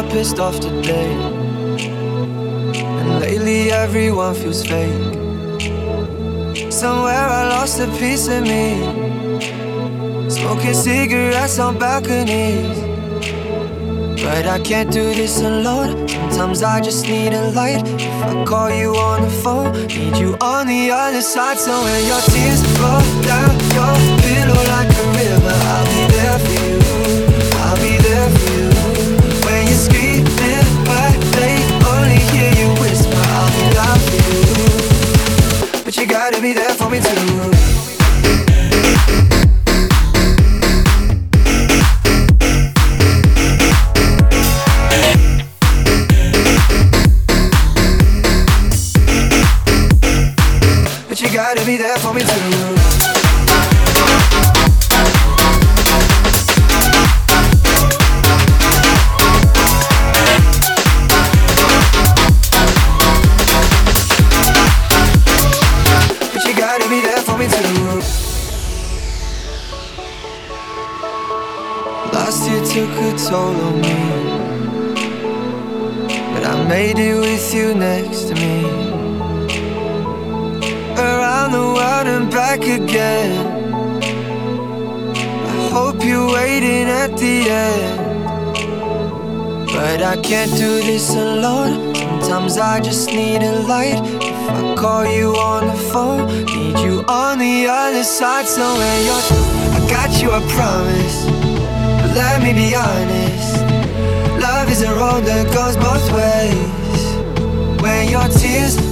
pissed off today. And lately everyone feels fake. Somewhere I lost a piece of me. Smoking cigarettes on balconies. But I can't do this alone. Sometimes I just need a light. If I call you on the phone, need you on the other side. So when your tears roll down your pillow like a river, I'll be there for you. I'll be there for you. Gotta be there for me too. Last year took a toll on me. But I made it with you next to me. Back again. I hope you're waiting at the end. But I can't do this alone. Sometimes I just need a light. If I call you on the phone, need you on the other side. So when you're, I got you, I promise. But let me be honest. Love is a road that goes both ways. When your tears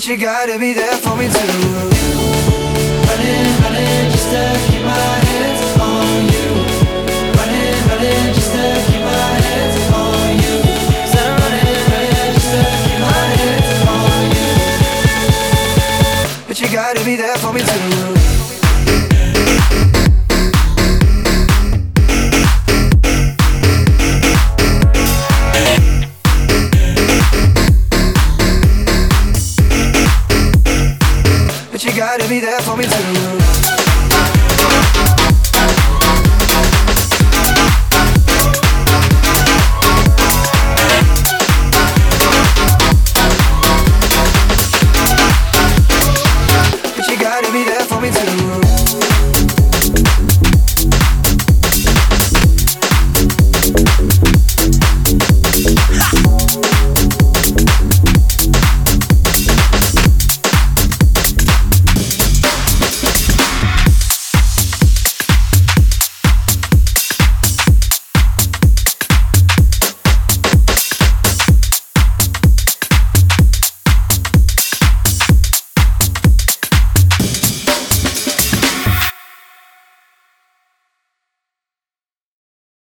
But you gotta be there for me too. Running, running just to keep my hands on you. Running, running just to keep my hands on you. Said I'm running, running just to keep my hands on you. But you gotta be there for me too. but you gotta be there for me too.